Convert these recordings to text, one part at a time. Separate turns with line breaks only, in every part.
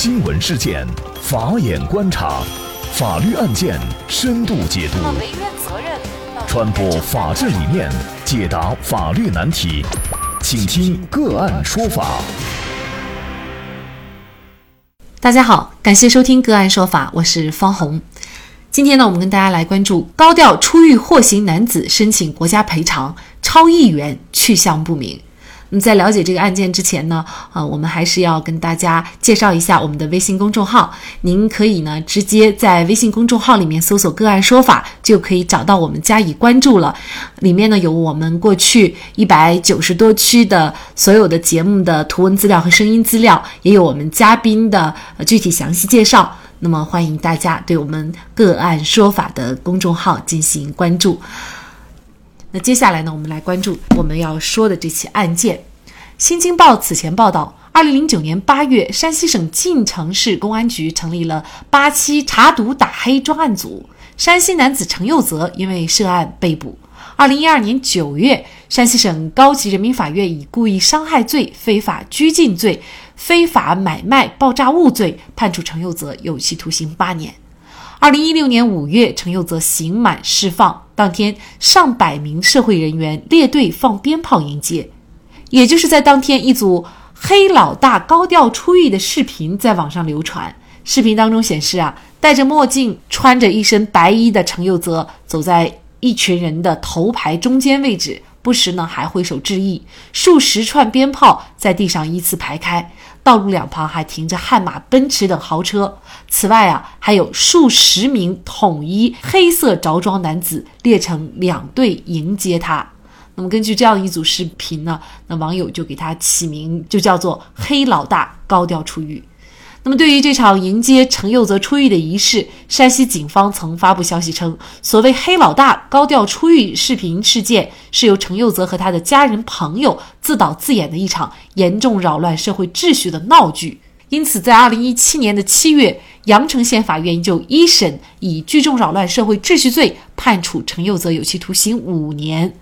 新闻事件，法眼观察，法律案件深度解读，传播法治理念，解答法律难题，请听个案说法。
大家好，感谢收听个案说法，我是方红。今天呢，我们跟大家来关注高调出狱获刑男子申请国家赔偿超亿元，去向不明。那么在了解这个案件之前呢，呃，我们还是要跟大家介绍一下我们的微信公众号。您可以呢直接在微信公众号里面搜索“个案说法”，就可以找到我们加以关注了。里面呢有我们过去一百九十多期的所有的节目的图文资料和声音资料，也有我们嘉宾的具体详细介绍。那么欢迎大家对我们“个案说法”的公众号进行关注。那接下来呢，我们来关注我们要说的这起案件。新京报此前报道，二零零九年八月，山西省晋城市公安局成立了八七查毒打黑专案组，山西男子程又泽因为涉案被捕。二零一二年九月，山西省高级人民法院以故意伤害罪、非法拘禁罪、非法买卖爆炸物罪判处程又泽有期徒刑八年。二零一六年五月，程又泽刑满释放。当天，上百名社会人员列队放鞭炮迎接。也就是在当天，一组黑老大高调出狱的视频在网上流传。视频当中显示，啊，戴着墨镜、穿着一身白衣的程又泽走在一群人的头排中间位置，不时呢还挥手致意。数十串鞭炮在地上依次排开。道路两旁还停着悍马、奔驰等豪车，此外啊，还有数十名统一黑色着装男子列成两队迎接他。那么根据这样一组视频呢，那网友就给他起名，就叫做“黑老大高调出狱”。那么，对于这场迎接程又泽出狱的仪式，山西警方曾发布消息称，所谓“黑老大高调出狱”视频事件，是由程又泽和他的家人朋友自导自演的一场严重扰乱社会秩序的闹剧。因此，在二零一七年的七月，阳城县法院就一审以聚众扰乱社会秩序罪判处程又泽有期徒刑五年。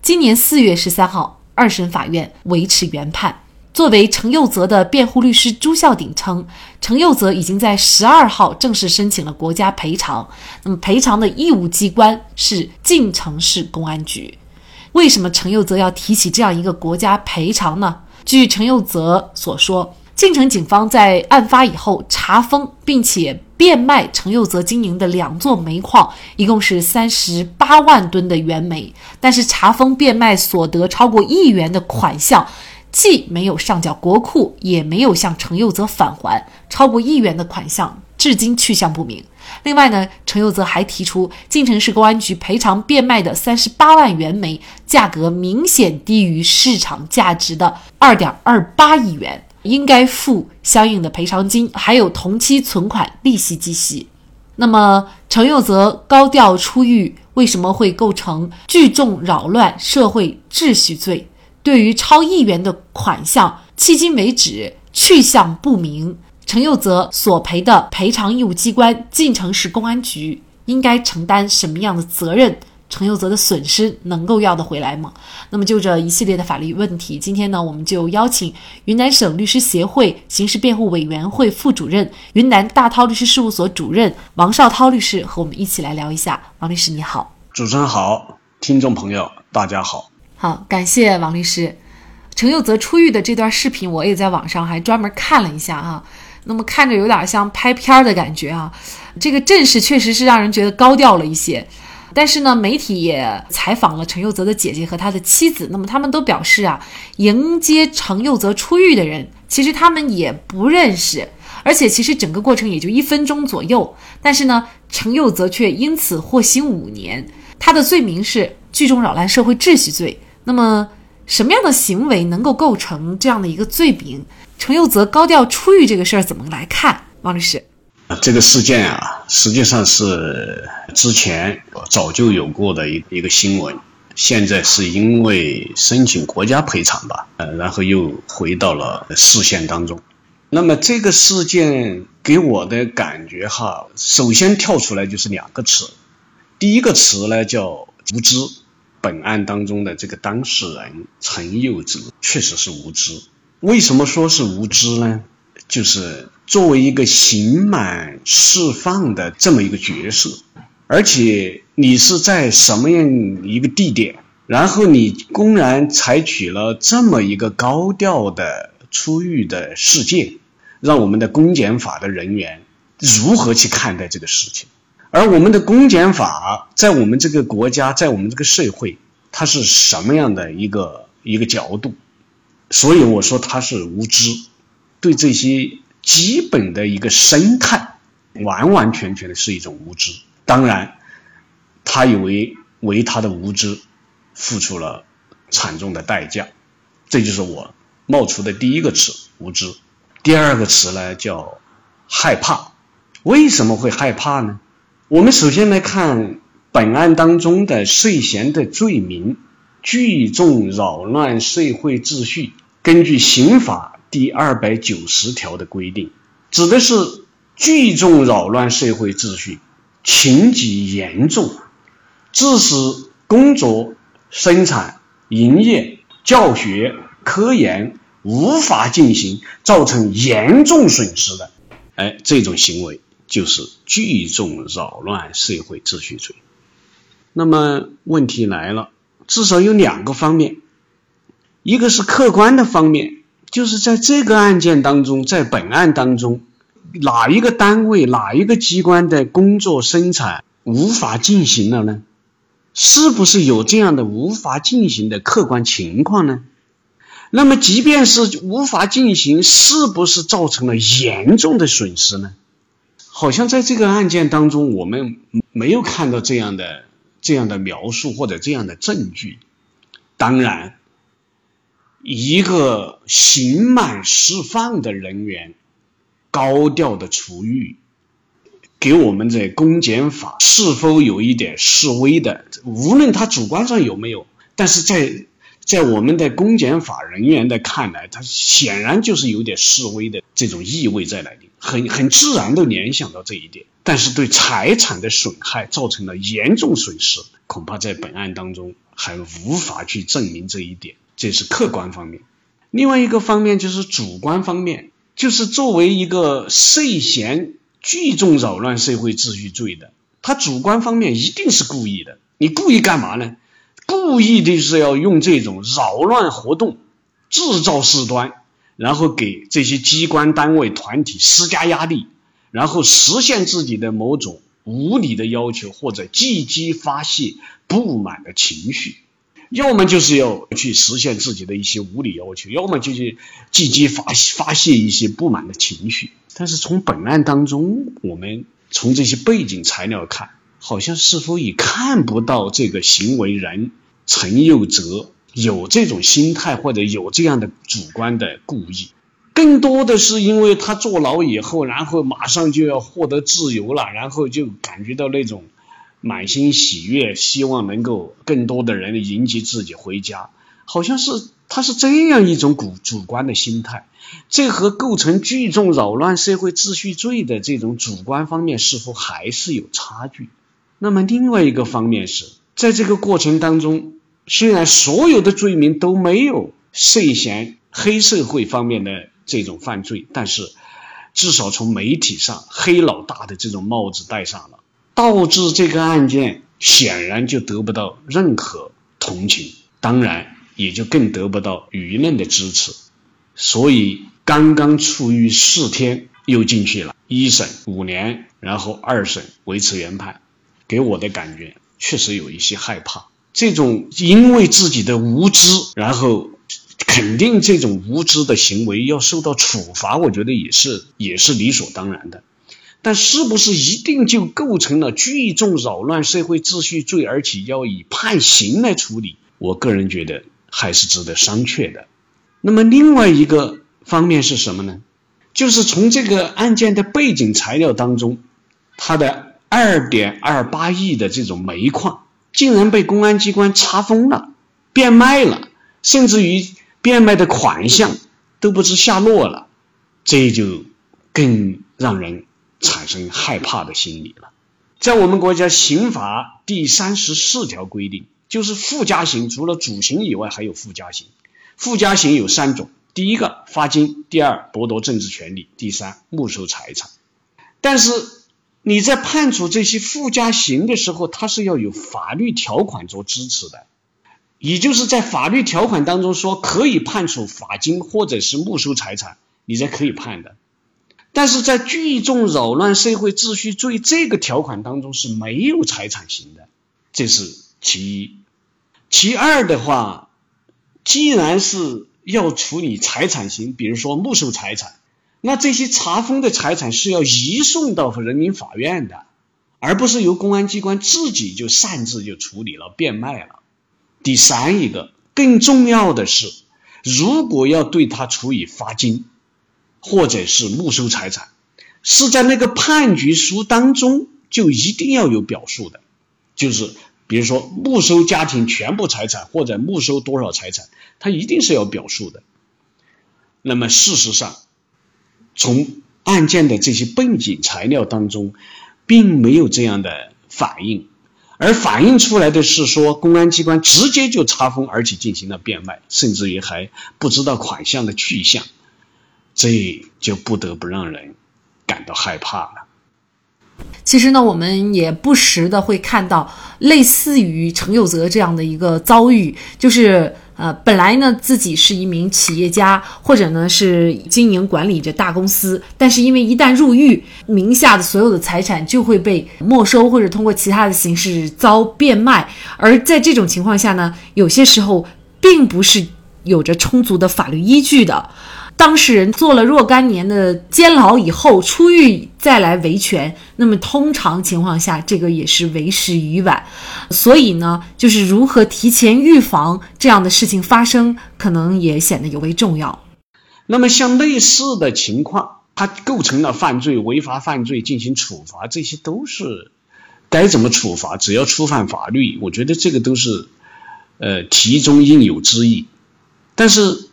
今年四月十三号，二审法院维持原判。作为程又泽的辩护律师朱孝鼎称，程又泽已经在十二号正式申请了国家赔偿。那么赔偿的义务机关是晋城市公安局。为什么程又泽要提起这样一个国家赔偿呢？据程又泽所说，晋城警方在案发以后查封并且变卖程又泽经营的两座煤矿，一共是三十八万吨的原煤，但是查封变卖所得超过亿元的款项。既没有上缴国库，也没有向程又泽返还超过亿元的款项，至今去向不明。另外呢，程又泽还提出，晋城市公安局赔偿变卖的三十八万元煤价格明显低于市场价值的二点二八亿元，应该付相应的赔偿金，还有同期存款利息计息。那么，程又泽高调出狱，为什么会构成聚众扰乱社会秩序罪？对于超亿元的款项，迄今为止去向不明。程又泽所赔的赔偿义务机关晋城市公安局应该承担什么样的责任？程又泽的损失能够要得回来吗？那么就这一系列的法律问题，今天呢，我们就邀请云南省律师协会刑事辩护委员会副主任、云南大韬律师事务所主任王绍涛律师和我们一起来聊一下。王律师你好，
主持人好，听众朋友大家好。
好，感谢王律师。程又泽出狱的这段视频，我也在网上还专门看了一下啊。那么看着有点像拍片儿的感觉啊。这个阵势确实是让人觉得高调了一些。但是呢，媒体也采访了程又泽的姐姐和他的妻子，那么他们都表示啊，迎接程又泽出狱的人，其实他们也不认识，而且其实整个过程也就一分钟左右。但是呢，程又泽却因此获刑五年，他的罪名是聚众扰乱社会秩序罪。那么，什么样的行为能够构成这样的一个罪名？程又泽高调出狱这个事儿怎么来看？王律师，
这个事件啊，实际上是之前早就有过的一一个新闻，现在是因为申请国家赔偿吧，呃，然后又回到了视线当中。那么这个事件给我的感觉哈，首先跳出来就是两个词，第一个词呢叫无知。本案当中的这个当事人陈佑泽确实是无知。为什么说是无知呢？就是作为一个刑满释放的这么一个角色，而且你是在什么样一个地点，然后你公然采取了这么一个高调的出狱的事件，让我们的公检法的人员如何去看待这个事情？而我们的公检法在我们这个国家，在我们这个社会，它是什么样的一个一个角度？所以我说他是无知，对这些。基本的一个生态，完完全全的是一种无知。当然，他以为为他的无知付出了惨重的代价。这就是我冒出的第一个词——无知。第二个词呢，叫害怕。为什么会害怕呢？我们首先来看本案当中的涉嫌的罪名：聚众扰乱社会秩序。根据刑法。第二百九十条的规定，指的是聚众扰乱社会秩序，情节严重，致使工作、生产、营业、教学、科研无法进行，造成严重损失的，哎，这种行为就是聚众扰乱社会秩序罪。那么问题来了，至少有两个方面，一个是客观的方面。就是在这个案件当中，在本案当中，哪一个单位、哪一个机关的工作生产无法进行了呢？是不是有这样的无法进行的客观情况呢？那么，即便是无法进行，是不是造成了严重的损失呢？好像在这个案件当中，我们没有看到这样的这样的描述或者这样的证据。当然。一个刑满释放的人员高调的出狱，给我们这公检法是否有一点示威的？无论他主观上有没有，但是在在我们的公检法人员的看来，他显然就是有点示威的这种意味在那里，很很自然的联想到这一点。但是对财产的损害造成了严重损失，恐怕在本案当中还无法去证明这一点。这是客观方面，另外一个方面就是主观方面，就是作为一个涉嫌聚众扰乱社会秩序罪的，他主观方面一定是故意的。你故意干嘛呢？故意的是要用这种扰乱活动，制造事端，然后给这些机关单位团体施加压力，然后实现自己的某种无理的要求，或者积极发泄不满的情绪。要么就是要去实现自己的一些无理要求，要么就是积极发发泄一些不满的情绪。但是从本案当中，我们从这些背景材料看，好像似乎也看不到这个行为人陈佑哲有这种心态或者有这样的主观的故意。更多的是因为他坐牢以后，然后马上就要获得自由了，然后就感觉到那种。满心喜悦，希望能够更多的人迎接自己回家，好像是他是这样一种主主观的心态，这和构成聚众扰乱社会秩序罪的这种主观方面是否还是有差距？那么另外一个方面是在这个过程当中，虽然所有的罪名都没有涉嫌黑社会方面的这种犯罪，但是至少从媒体上黑老大的这种帽子戴上了。导致这个案件显然就得不到任何同情，当然也就更得不到舆论的支持。所以刚刚出狱四天又进去了，一审五年，然后二审维持原判，给我的感觉确实有一些害怕。这种因为自己的无知，然后肯定这种无知的行为要受到处罚，我觉得也是也是理所当然的。但是不是一定就构成了聚众扰乱社会秩序罪，而且要以判刑来处理？我个人觉得还是值得商榷的。那么另外一个方面是什么呢？就是从这个案件的背景材料当中，它的二点二八亿的这种煤矿竟然被公安机关查封了、变卖了，甚至于变卖的款项都不知下落了，这就更让人。产生害怕的心理了。在我们国家刑法第三十四条规定，就是附加刑除了主刑以外，还有附加刑。附加刑有三种：第一个罚金，第二剥夺政治权利，第三没收财产。但是你在判处这些附加刑的时候，它是要有法律条款做支持的，也就是在法律条款当中说可以判处罚金或者是没收财产，你才可以判的。但是在聚众扰乱社会秩序罪这个条款当中是没有财产刑的，这是其一。其二的话，既然是要处理财产刑，比如说没收财产。那这些查封的财产是要移送到人民法院的，而不是由公安机关自己就擅自就处理了、变卖了。第三一个更重要的是，如果要对他处以罚金，或者是没收财产，是在那个判决书当中就一定要有表述的，就是比如说没收家庭全部财产或者没收多少财产，他一定是要表述的。那么事实上，从案件的这些背景材料当中，并没有这样的反应，而反映出来的是说，公安机关直接就查封，而且进行了变卖，甚至于还不知道款项的去向，这就不得不让人感到害怕了。
其实呢，我们也不时的会看到类似于程有泽这样的一个遭遇，就是。呃，本来呢，自己是一名企业家，或者呢是经营管理着大公司，但是因为一旦入狱，名下的所有的财产就会被没收，或者通过其他的形式遭变卖。而在这种情况下呢，有些时候并不是有着充足的法律依据的。当事人坐了若干年的监牢以后出狱再来维权，那么通常情况下这个也是为时已晚。所以呢，就是如何提前预防这样的事情发生，可能也显得尤为重要。
那么像类似的情况，它构成了犯罪、违法犯罪进行处罚，这些都是该怎么处罚？只要触犯法律，我觉得这个都是呃题中应有之义。但是。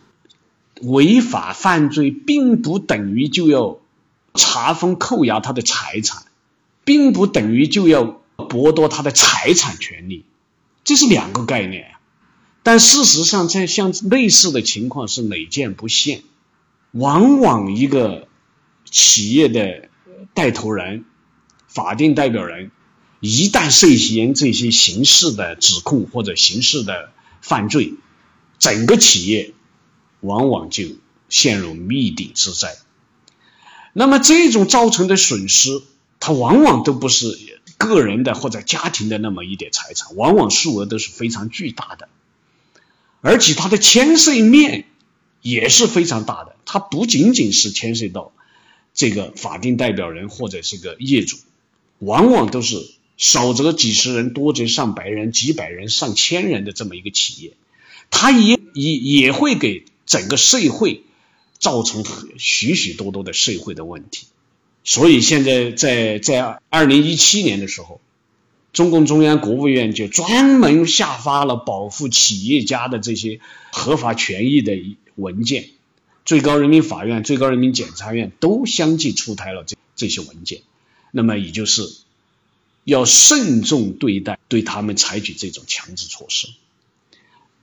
违法犯罪并不等于就要查封扣押他的财产，并不等于就要剥夺他的财产权利，这是两个概念。但事实上，在像类似的情况是屡见不鲜。往往一个企业的带头人、法定代表人，一旦涉嫌这些刑事的指控或者刑事的犯罪，整个企业。往往就陷入灭顶之灾。那么这种造成的损失，它往往都不是个人的或者家庭的那么一点财产，往往数额都是非常巨大的，而且它的牵涉面也是非常大的。它不仅仅是牵涉到这个法定代表人或者是个业主，往往都是少则几十人，多则上百人、几百人、上千人的这么一个企业，它也也也会给。整个社会造成许许多多的社会的问题，所以现在在在二零一七年的时候，中共中央、国务院就专门下发了保护企业家的这些合法权益的文件，最高人民法院、最高人民检察院都相继出台了这这些文件，那么也就是要慎重对待，对他们采取这种强制措施，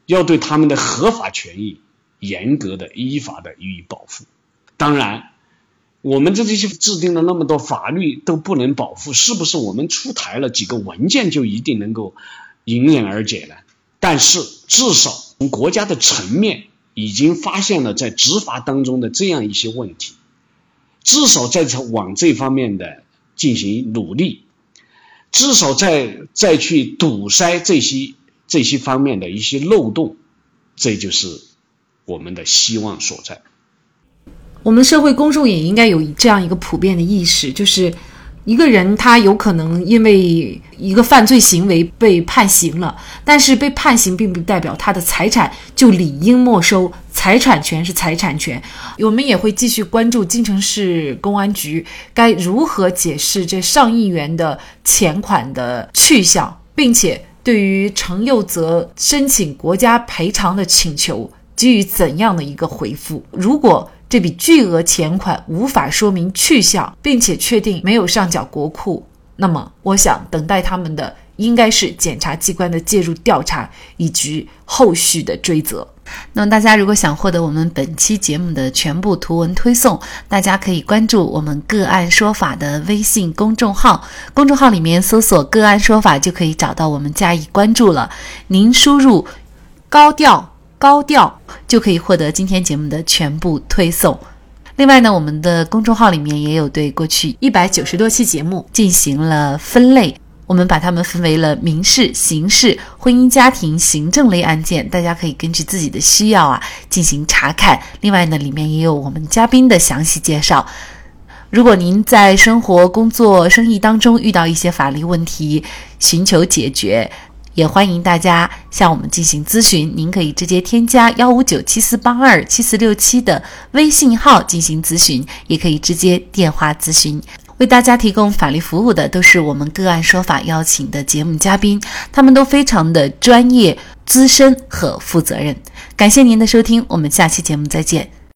要对他们的合法权益。严格的、依法的予以保护。当然，我们这这些制定了那么多法律都不能保护，是不是我们出台了几个文件就一定能够迎刃而解呢？但是至少从国家的层面已经发现了在执法当中的这样一些问题，至少在往这方面的进行努力，至少在再去堵塞这些这些方面的一些漏洞，这就是。我们的希望所在。
我们社会公众也应该有这样一个普遍的意识，就是一个人他有可能因为一个犯罪行为被判刑了，但是被判刑并不代表他的财产就理应没收，财产权是财产权。我们也会继续关注京城市公安局该如何解释这上亿元的钱款的去向，并且对于程又泽申请国家赔偿的请求。给予怎样的一个回复？如果这笔巨额钱款无法说明去向，并且确定没有上缴国库，那么我想等待他们的应该是检察机关的介入调查以及后续的追责。
那么大家如果想获得我们本期节目的全部图文推送，大家可以关注我们“个案说法”的微信公众号，公众号里面搜索“个案说法”就可以找到我们加以关注了。您输入“高调高调”就可以获得今天节目的全部推送。另外呢，我们的公众号里面也有对过去一百九十多期节目进行了分类。我们把它们分为了民事、刑事、婚姻家庭、行政类案件，大家可以根据自己的需要啊进行查看。另外呢，里面也有我们嘉宾的详细介绍。如果您在生活、工作、生意当中遇到一些法律问题，寻求解决，也欢迎大家向我们进行咨询。您可以直接添加幺五九七四八二七四六七的微信号进行咨询，也可以直接电话咨询。为大家提供法律服务的都是我们个案说法邀请的节目嘉宾，他们都非常的专业、资深和负责任。感谢您的收听，我们下期节目再见。